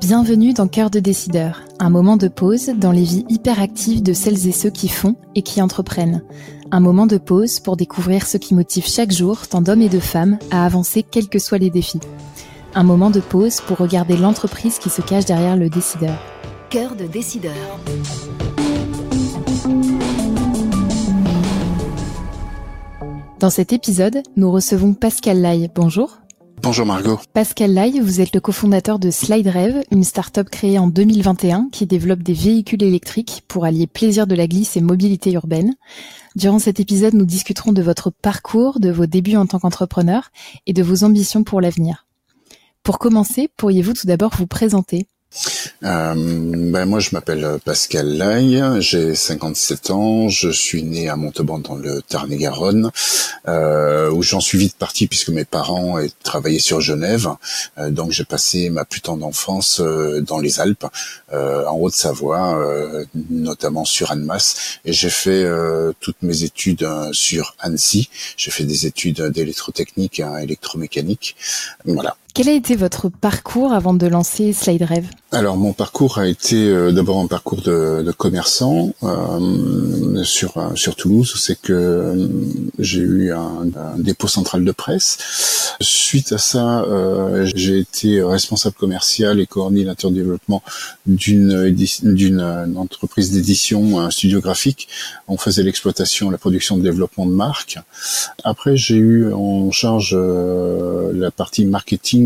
Bienvenue dans Cœur de décideur, un moment de pause dans les vies hyperactives de celles et ceux qui font et qui entreprennent. Un moment de pause pour découvrir ce qui motive chaque jour tant d'hommes et de femmes à avancer quels que soient les défis. Un moment de pause pour regarder l'entreprise qui se cache derrière le décideur. Cœur de décideur. Dans cet épisode, nous recevons Pascal Lai. Bonjour. Bonjour Margot. Pascal Lai, vous êtes le cofondateur de SlideRev, une start-up créée en 2021 qui développe des véhicules électriques pour allier plaisir de la glisse et mobilité urbaine. Durant cet épisode, nous discuterons de votre parcours, de vos débuts en tant qu'entrepreneur et de vos ambitions pour l'avenir. Pour commencer, pourriez-vous tout d'abord vous présenter? Euh, ben moi, je m'appelle Pascal Lai, j'ai 57 ans, je suis né à Montauban dans le Tarn-et-Garonne, euh, où j'en suis vite parti puisque mes parents travaillaient sur Genève, euh, donc j'ai passé ma plus tendre enfance euh, dans les Alpes, euh, en Haute-Savoie, euh, notamment sur Annemasse, et j'ai fait toutes mes études sur Annecy, j'ai fait des études d'électrotechnique électromécanique, voilà. Quel a été votre parcours avant de lancer SlideRev Alors mon parcours a été euh, d'abord un parcours de, de commerçant euh, sur euh, sur Toulouse. C'est que euh, j'ai eu un, un, dépôt central de presse. Suite à ça, euh, j'ai été responsable commercial et coordinateur de développement d'une d'une entreprise d'édition, studio graphique. On faisait l'exploitation, la production, de développement de marques. Après, j'ai eu en charge la partie marketing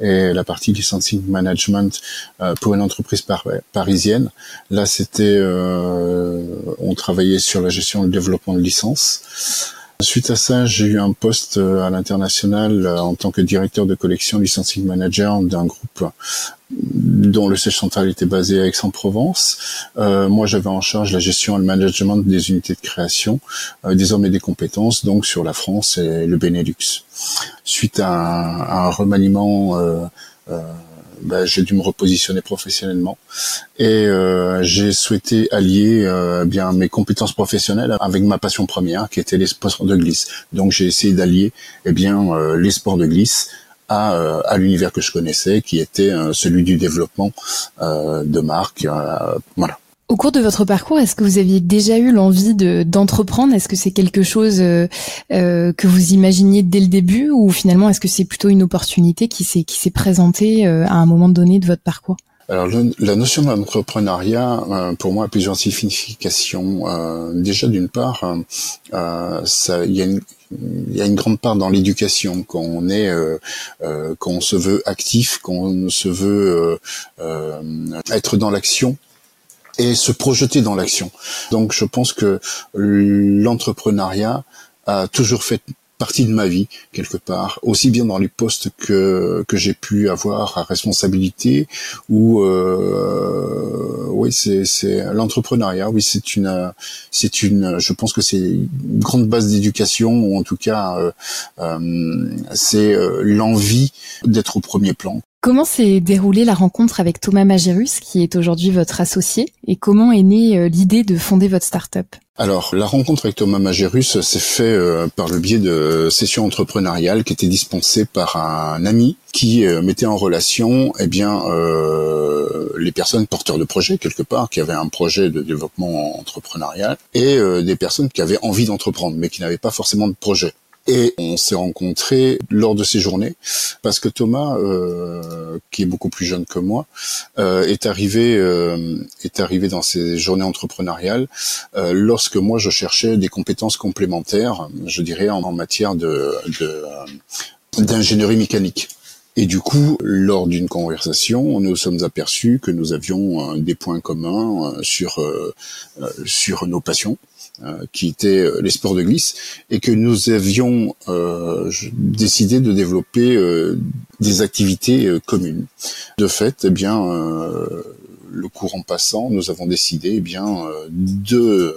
et la partie licensing management euh, pour une entreprise parisienne. Là, c'était, euh, on travaillait sur la gestion et le développement de licences. Suite à ça, j'ai eu un poste euh, à l'international en tant que directeur de collection licensing manager d'un groupe dont le siège central était basé à Aix-en-Provence. Euh, moi, j'avais en charge la gestion et le management des unités de création, euh, des hommes et des compétences, donc sur la France et le Benelux. Suite à un, à un remaniement, euh, ben, j'ai dû me repositionner professionnellement et euh, j'ai souhaité allier euh, bien mes compétences professionnelles avec ma passion première, qui était les de glisse. Donc, j'ai essayé d'allier eh bien euh, les sports de glisse à, euh, à l'univers que je connaissais, qui était euh, celui du développement euh, de marque. voilà. Au cours de votre parcours, est-ce que vous aviez déjà eu l'envie de d'entreprendre? Est-ce que c'est quelque chose euh, que vous imaginiez dès le début, ou finalement est-ce que c'est plutôt une opportunité qui s'est qui s'est présentée à un moment donné de votre parcours? Alors la notion d'entrepreneuriat, euh, pour moi, a plusieurs significations. Euh, déjà, d'une part, euh, il y a une y a une grande part dans l'éducation quand on est euh, euh, quand on se veut actif, quand on se veut euh, être dans l'action et se projeter dans l'action. Donc je pense que l'entrepreneuriat a toujours fait partie de ma vie quelque part, aussi bien dans les postes que que j'ai pu avoir à responsabilité ou euh, oui c'est c'est l'entrepreneuriat oui c'est une c'est une je pense que c'est une grande base d'éducation ou en tout cas euh, euh, c'est euh, l'envie d'être au premier plan Comment s'est déroulée la rencontre avec Thomas Magérus, qui est aujourd'hui votre associé, et comment est née euh, l'idée de fonder votre start-up? Alors, la rencontre avec Thomas Magérus s'est fait euh, par le biais de sessions entrepreneuriales qui étaient dispensées par un ami qui euh, mettait en relation, eh bien, les personnes porteurs de projets quelque part, qui avaient un projet de développement entrepreneurial, et des personnes qui avaient envie d'entreprendre, mais qui n'avaient pas forcément de projet. Et on s'est rencontrés lors de ces journées parce que Thomas, euh, qui est beaucoup plus jeune que moi, euh, est arrivé euh, est arrivé dans ces journées entrepreneuriales euh, lorsque moi je cherchais des compétences complémentaires, je dirais en, matière de euh, d'ingénierie mécanique. Et du coup, lors d'une conversation, nous sommes aperçus que nous avions des points communs sur sur nos passions qui était euh, les sports de glisse, et que nous avions euh, décidé de développer des activités communes. De fait, eh bien, le courant passant, nous avons décidé eh bien de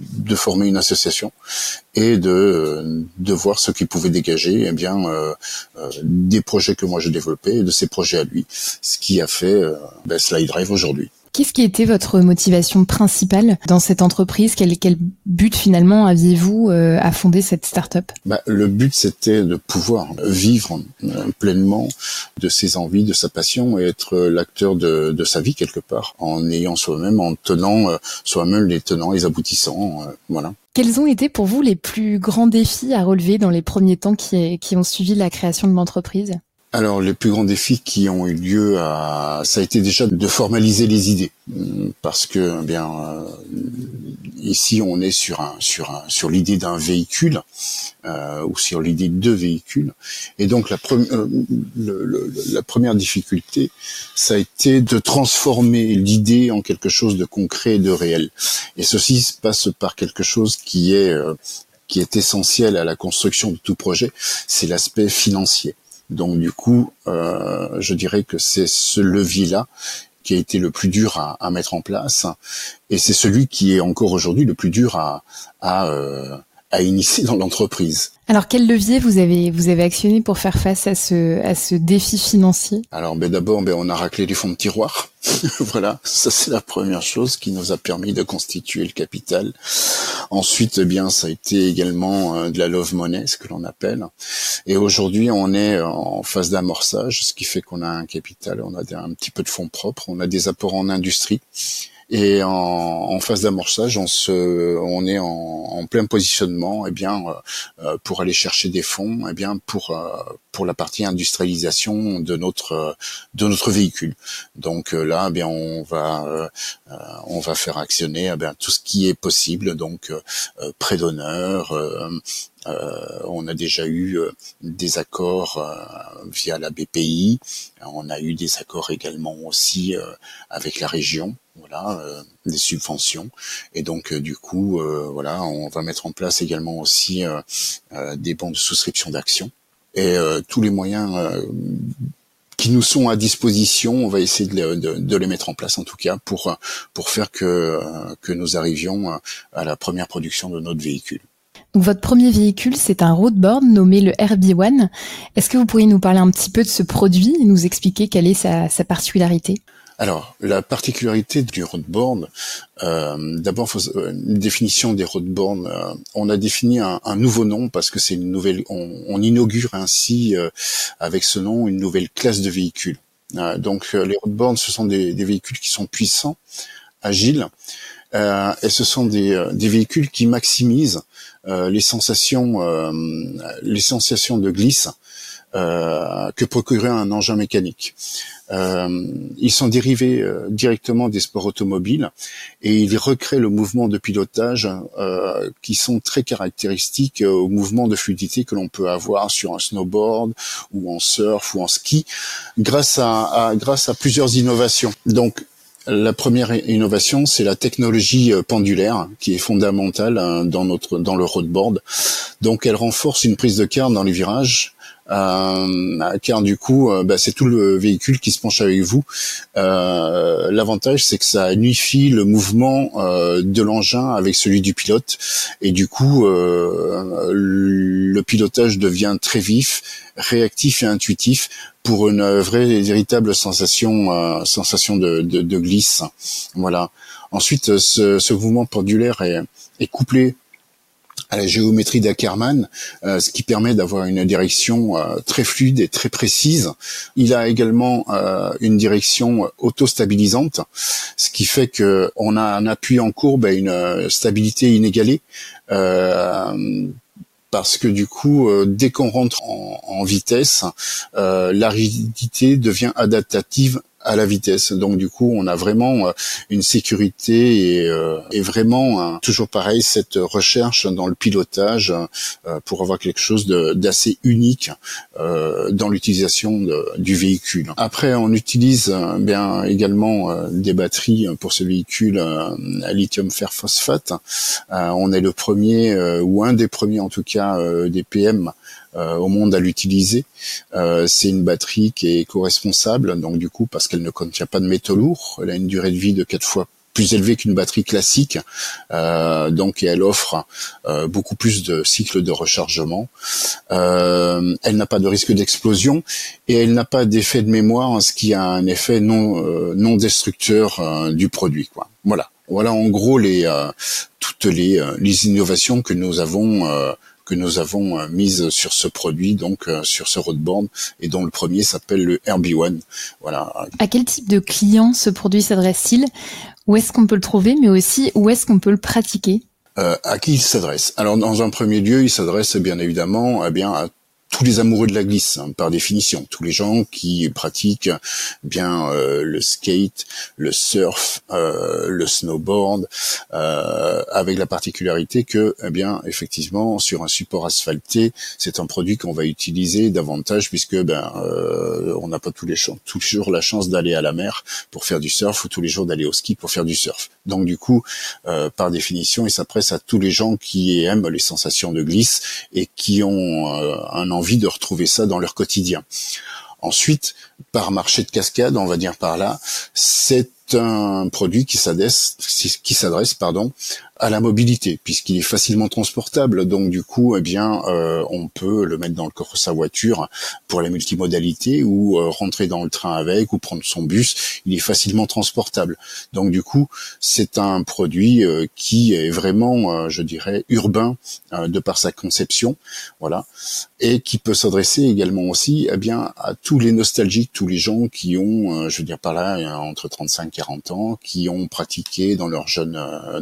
de former une association et de de voir ce qui pouvait dégager eh bien des projets que moi j'ai développés et de ces projets à lui ce qui a fait ben, Slide Drive aujourd'hui Qu'est-ce qui était votre motivation principale dans cette entreprise? Quel, quel but finalement aviez-vous euh, à fonder cette start-up? Bah, Le but, c'était de pouvoir vivre euh, pleinement de ses envies, de sa passion et être l'acteur de, de, sa vie quelque part, en ayant soi-même, en tenant euh, soi-même les tenants, les aboutissants. voilà. Quels ont été pour vous les plus grands défis à relever dans les premiers temps qui, qui ont suivi la création de l'entreprise? Alors, les plus grands défis qui ont eu lieu, à, ça a été déjà de formaliser les idées, parce que eh bien euh, ici on est sur un sur un sur l'idée d'un véhicule euh, ou sur l'idée de deux véhicules, et donc la, euh, la première difficulté, ça a été de transformer l'idée en quelque chose de concret et de réel, et ceci passe par quelque chose qui est qui est essentiel à la construction de tout projet, c'est l'aspect financier. Donc du coup, euh, je dirais que c'est ce levier-là qui a été le plus dur à, mettre en place, et c'est celui qui est encore aujourd'hui le plus dur à, à, euh, à initier dans l'entreprise. Alors quel levier vous avez vous avez actionné pour faire face à ce à ce défi financier? Alors ben d'abord ben on a raclé les fonds de tiroir. voilà, ça c'est la première chose qui nous a permis de constituer le capital. Ensuite eh bien ça a été également euh, de la love money ce que l'on appelle. Et aujourd'hui on est en phase d'amorçage, ce qui fait qu'on a un capital, on a un petit peu de fonds propres, on a des apports en industrie et en, en phase d'amorçage, on se, on est en, en plein positionnement, eh bien euh, euh, pour aller chercher des fonds, eh bien pour euh, pour la partie industrialisation de notre de notre véhicule. Donc là, eh bien on va on va faire actionner eh bien tout ce qui est possible, donc prêt d'honneur. on a déjà eu des accords via la BPI. On a eu des accords également aussi avec la région voilà, euh, des subventions. Et donc euh, du coup, euh, voilà, on va mettre en place également aussi des bons de souscription d'actions et tous les moyens qui nous sont à disposition, on va essayer de les, de, les, mettre en place en tout cas pour pour faire que que nous arrivions à la première production de notre véhicule. Donc votre premier véhicule, c'est un roadboard nommé le RB1. Est-ce que vous pourriez nous parler un petit peu de ce produit et nous expliquer quelle est sa, sa particularité? Alors, la particularité du roadboard, euh, d'abord, euh, une définition des roadboards. Euh, on a défini un, nouveau nom parce que c'est une nouvelle. On, inaugure ainsi avec ce nom une nouvelle classe de véhicules. donc, les roadboards, ce sont des, véhicules qui sont puissants, agiles, et ce sont des, des véhicules qui maximisent les sensations, les sensations de glisse euh, que procurer un engin mécanique. Euh, ils sont dérivés euh, directement des sports automobiles et ils recréent le mouvement de pilotage euh, qui sont très caractéristiques au mouvement de fluidité que l'on peut avoir sur un snowboard ou en surf ou en ski grâce à, à grâce à plusieurs innovations. Donc la première innovation, c'est la technologie pendulaire qui est fondamentale dans notre dans le roadboard. Donc, elle renforce une prise de carte dans les virages euh, car du coup, euh, bah, c'est tout le véhicule qui se penche avec vous. Euh, l'avantage, c'est que ça unifie le mouvement de l'engin avec celui du pilote, et du coup, le pilotage devient très vif, réactif et intuitif pour une vraie véritable sensation sensation de, de, glisse. Voilà. Ensuite, ce, ce mouvement pendulaire est, est couplé à la géométrie d'Ackermann, euh, ce qui permet d'avoir une direction euh, très fluide et très précise. Il a également euh, une direction auto-stabilisante, ce qui fait que on a un appui en courbe et une stabilité inégalée. parce que du coup, dès qu'on rentre en, en vitesse, la rigidité devient adaptative à la vitesse. Donc du coup, on a vraiment euh, une sécurité et, euh, et vraiment toujours pareil cette recherche dans le pilotage euh, pour avoir quelque chose d'assez unique dans l'utilisation du véhicule. Après, on utilise bien également des batteries pour ce véhicule à lithium fer phosphate. on est le premier ou un des premiers en tout cas des PM euh, au monde à l'utiliser. Euh, c'est une batterie qui est éco-responsable, donc du coup parce qu'elle ne contient pas de métaux lourds, elle a une durée de vie de quatre fois plus élevée qu'une batterie classique, donc et elle offre beaucoup plus de cycles de rechargement. elle n'a pas de risque d'explosion et elle n'a pas d'effet de mémoire, ce qui a un effet non non destructeur du produit. Quoi. Voilà. Voilà en gros les toutes les, les innovations que nous avons que nous avons euh, mise sur ce produit, donc euh, sur ce roadboard, et dont le premier s'appelle le RB1. Voilà. À quel type de client ce produit s'adresse-t-il? Où est-ce qu'on peut le trouver, mais aussi où est-ce qu'on peut le pratiquer? Euh, à qui il s'adresse? Alors dans un premier lieu, il s'adresse bien évidemment eh bien à tous les amoureux de la glisse, hein, par définition, tous les gens qui pratiquent bien euh, le skate, le surf, euh, le snowboard, euh, avec la particularité que, eh bien, effectivement, sur un support asphalté, c'est un produit qu'on va utiliser davantage puisque, ben, on n'a pas tous les toujours la chance d'aller à la mer pour faire du surf ou tous les jours d'aller au ski pour faire du surf. Donc, du coup, par définition, il s'adresse à tous les gens qui aiment les sensations de glisse et qui ont un envie envie de retrouver ça dans leur quotidien. Ensuite, par marché de cascade, on va dire par là, c'est un produit qui s'adresse, qui s'adresse, pardon, à la mobilité, puisqu'il est facilement transportable. Donc du coup, eh bien, euh, on peut le mettre dans le coffre de sa voiture pour la multimodalité ou euh, rentrer dans le train avec ou prendre son bus. Il est facilement transportable. Donc du coup, c'est un produit euh, qui est vraiment, je dirais, urbain de par sa conception, voilà, et qui peut s'adresser également aussi, eh bien, à tous les nostalgiques, tous les gens qui ont, je veux dire par là, entre 35 et 40 ans, qui ont pratiqué dans leur jeune,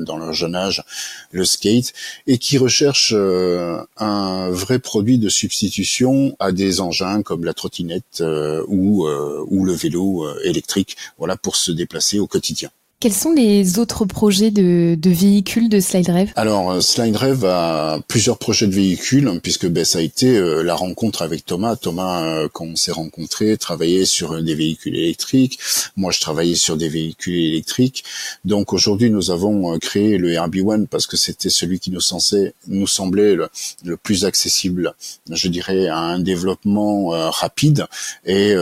dans leur jeune âge le skate, et qui recherche euh, un vrai produit de substitution à des engins comme la trottinette euh, ou, euh, ou le vélo électrique, voilà, pour se déplacer au quotidien. Quels sont les autres projets de, véhicules de SlideRev Alors euh, SlideRev a plusieurs projets de véhicules puisque ben, ça a été euh, la rencontre avec Thomas. Thomas, euh, quand on s'est rencontrés, travaillait sur des véhicules électriques. Moi, je travaillais sur des véhicules électriques. Donc aujourd'hui, nous avons créé le RB1 parce que c'était celui qui nous, censait, nous semblait le, plus accessible, je dirais, à un développement rapide et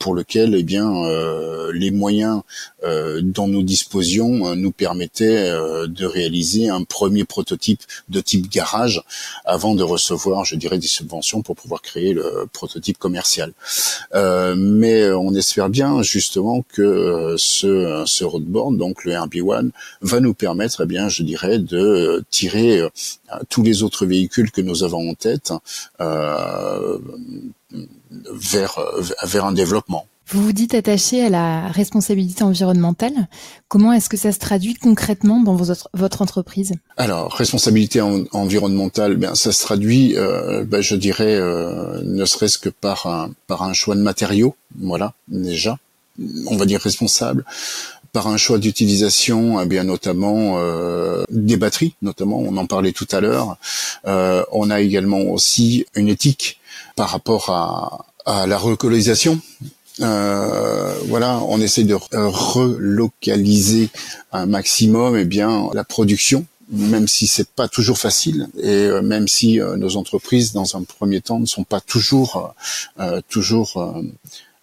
pour lequel, eh bien, les moyens dont nous disposons disposition euh, nous permettait euh, de réaliser un premier prototype de type garage avant de recevoir, je dirais, des subventions pour pouvoir créer le prototype commercial. Euh, mais on espère bien justement que ce, ce roadboard, donc le RB1, va nous permettre, eh bien, je dirais, de tirer tous les autres véhicules que nous avons en tête vers vers un développement. Vous vous dites attaché à la responsabilité environnementale. Comment est-ce que ça se traduit concrètement dans votre, entreprise? Alors, responsabilité environnementale, bien, ça se traduit, euh, ben, je dirais, euh, ne serait-ce que par un, par un choix de matériaux, voilà, déjà, on va dire responsable par un choix d'utilisation, eh bien notamment euh, des batteries, notamment, on en parlait tout à l'heure. on a également aussi une éthique par rapport à, à la relocalisation euh, voilà, on essaie de relocaliser un maximum, eh bien, la production, même si c'est pas toujours facile, et euh, même si euh, nos entreprises, dans un premier temps, ne sont pas toujours, toujours,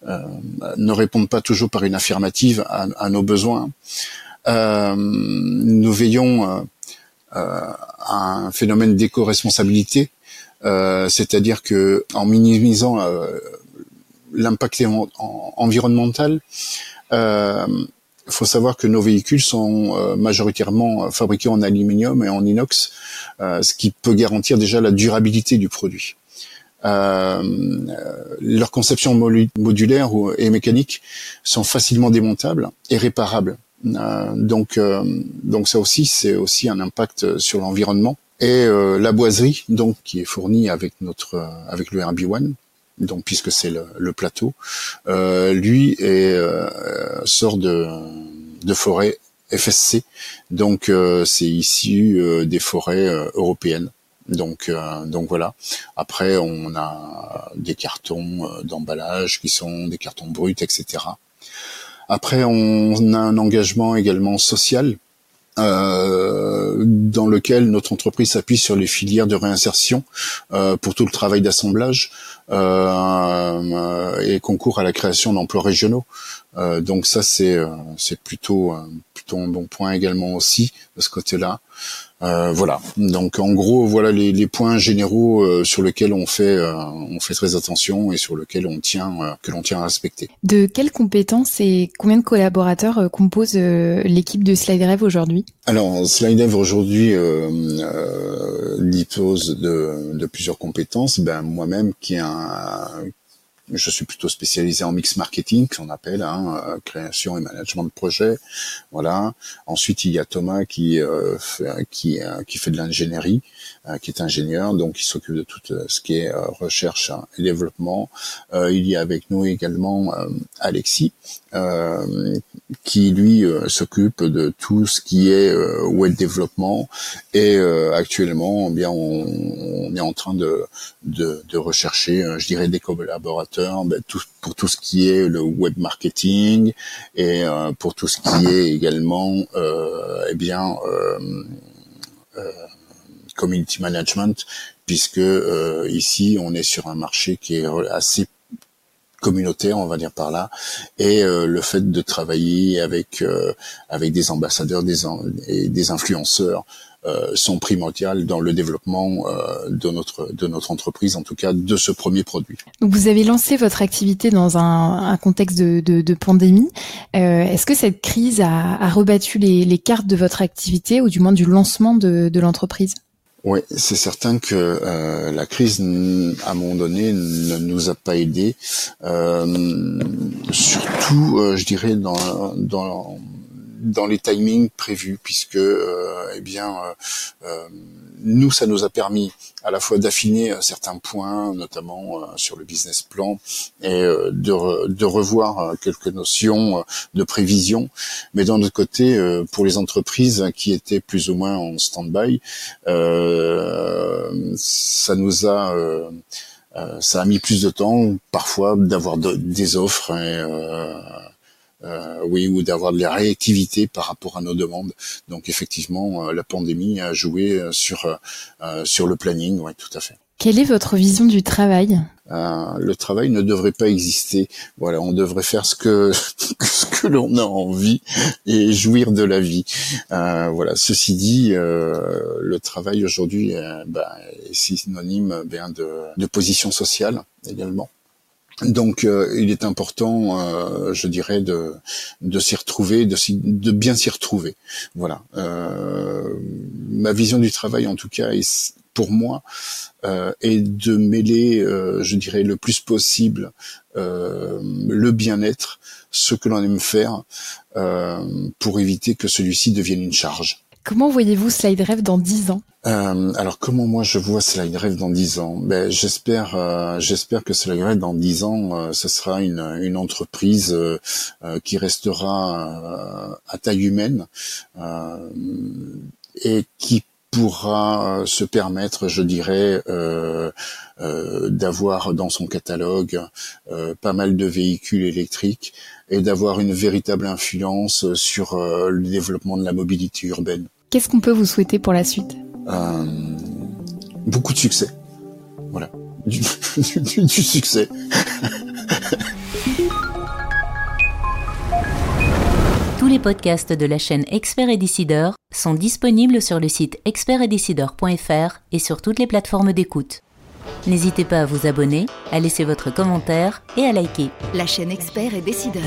ne répondent pas toujours par une affirmative à, nos besoins. nous veillons à un phénomène d'éco-responsabilité, c'est-à-dire que en minimisant l'impact environnemental, il euh, faut savoir que nos véhicules sont euh, majoritairement fabriqués en aluminium et en inox, euh, ce qui peut garantir déjà la durabilité du produit. leur conception modulaire et mécanique sont facilement démontables et réparables. donc, donc ça aussi, c'est aussi un impact sur l'environnement. Et la boiserie, donc, qui est fournie avec notre, avec le RB1, donc puisque c'est le, plateau, euh, lui est, euh, sort de, de forêt FSC, donc euh, c'est issu des forêts européennes. Donc, donc voilà. Après, on a des cartons d'emballage qui sont des cartons bruts, etc. Après, on a un engagement également social euh, dans lequel notre entreprise s'appuie sur les filières de réinsertion euh, pour tout le travail d'assemblage euh, et concourt à la création d'emplois régionaux. Donc ça c'est c'est plutôt plutôt un bon point également aussi de ce côté-là. Euh, voilà. Donc en gros, voilà les, les points généraux euh, sur lesquels on fait euh, on fait très attention et sur lesquels on tient que l'on tient à respecter. De quelles compétences et combien de collaborateurs composent l'équipe de SlideRev aujourd'hui? Alors SlideRev aujourd'hui dispose de, de plusieurs compétences. Ben moi-même qui est un je suis plutôt spécialisé en mix marketing, qu'on appelle hein, euh, création et management de projet. Voilà. Ensuite, il y a Thomas qui euh, euh, qui fait de l'ingénierie, qui est ingénieur, donc il s'occupe de tout ce qui est recherche et développement. il y a avec nous également Alexis, qui lui s'occupe de tout ce qui est web développement. Et actuellement, eh bien, on, on, est en train de de, de rechercher, je dirais, des collaborateurs ben, pour tout ce qui est le web marketing et euh, pour tout ce qui est également euh, eh bien euh, community management puisque ici on est sur un marché qui est assez communautaire, on va dire par là, et le fait de travailler avec avec des ambassadeurs, des et des influenceurs euh, sont primordiales dans le développement euh, de notre de notre entreprise, en tout cas de ce premier produit. Donc vous avez lancé votre activité dans un, un contexte de, de, de pandémie. Euh, Est-ce que cette crise a, a rebattu les, les, cartes de votre activité ou du moins du lancement de, de l'entreprise? Oui, c'est certain que euh, la crise, à un moment donné, ne nous a pas aidés. Euh, surtout, euh, je dirais, dans, dans dans les timings prévus, puisque euh, eh bien euh, euh, nous ça nous a permis à la fois d'affiner certains points, notamment sur le business plan, et de, de revoir quelques notions de prévision. Mais d'un autre côté, pour les entreprises qui étaient plus ou moins en stand-by, ça nous a ça a mis plus de temps parfois d'avoir des offres euh, oui, ou d'avoir de la réactivité par rapport à nos demandes. Donc effectivement, euh, la pandémie a joué euh, sur sur le planning, oui, tout à fait. Quelle est votre vision du travail? Le travail ne devrait pas exister. Voilà, on devrait faire ce que ce que l'on a envie et jouir de la vie. voilà. Ceci dit, le travail aujourd'hui bah, est synonyme bien de, de position sociale également. Donc, euh, il est important, euh, je dirais, de, s'y retrouver, de, de bien s'y retrouver. Voilà. Euh, ma vision du travail, en tout cas, est, pour moi, est de mêler, je dirais, le plus possible le bien-être, ce que l'on aime faire, pour éviter que celui-ci devienne une charge. Comment voyez-vous Slide dans 10 ans? Euh, alors comment moi je vois Slide dans 10 ans? Ben, J'espère euh, que Slide dans 10 ans, euh, ce sera une, entreprise euh, qui restera à taille humaine et qui pourra se permettre, je dirais, d'avoir dans son catalogue pas mal de véhicules électriques et d'avoir une véritable influence sur le développement de la mobilité urbaine. Qu'est-ce qu'on peut vous souhaiter pour la suite euh, Beaucoup de succès. Voilà. Du, du, du succès. Tous les podcasts de la chaîne Expert et Décideur sont disponibles sur le site expertetdecideur.fr et sur toutes les plateformes d'écoute. N'hésitez pas à vous abonner, à laisser votre commentaire et à liker. La chaîne Expert et Décideur.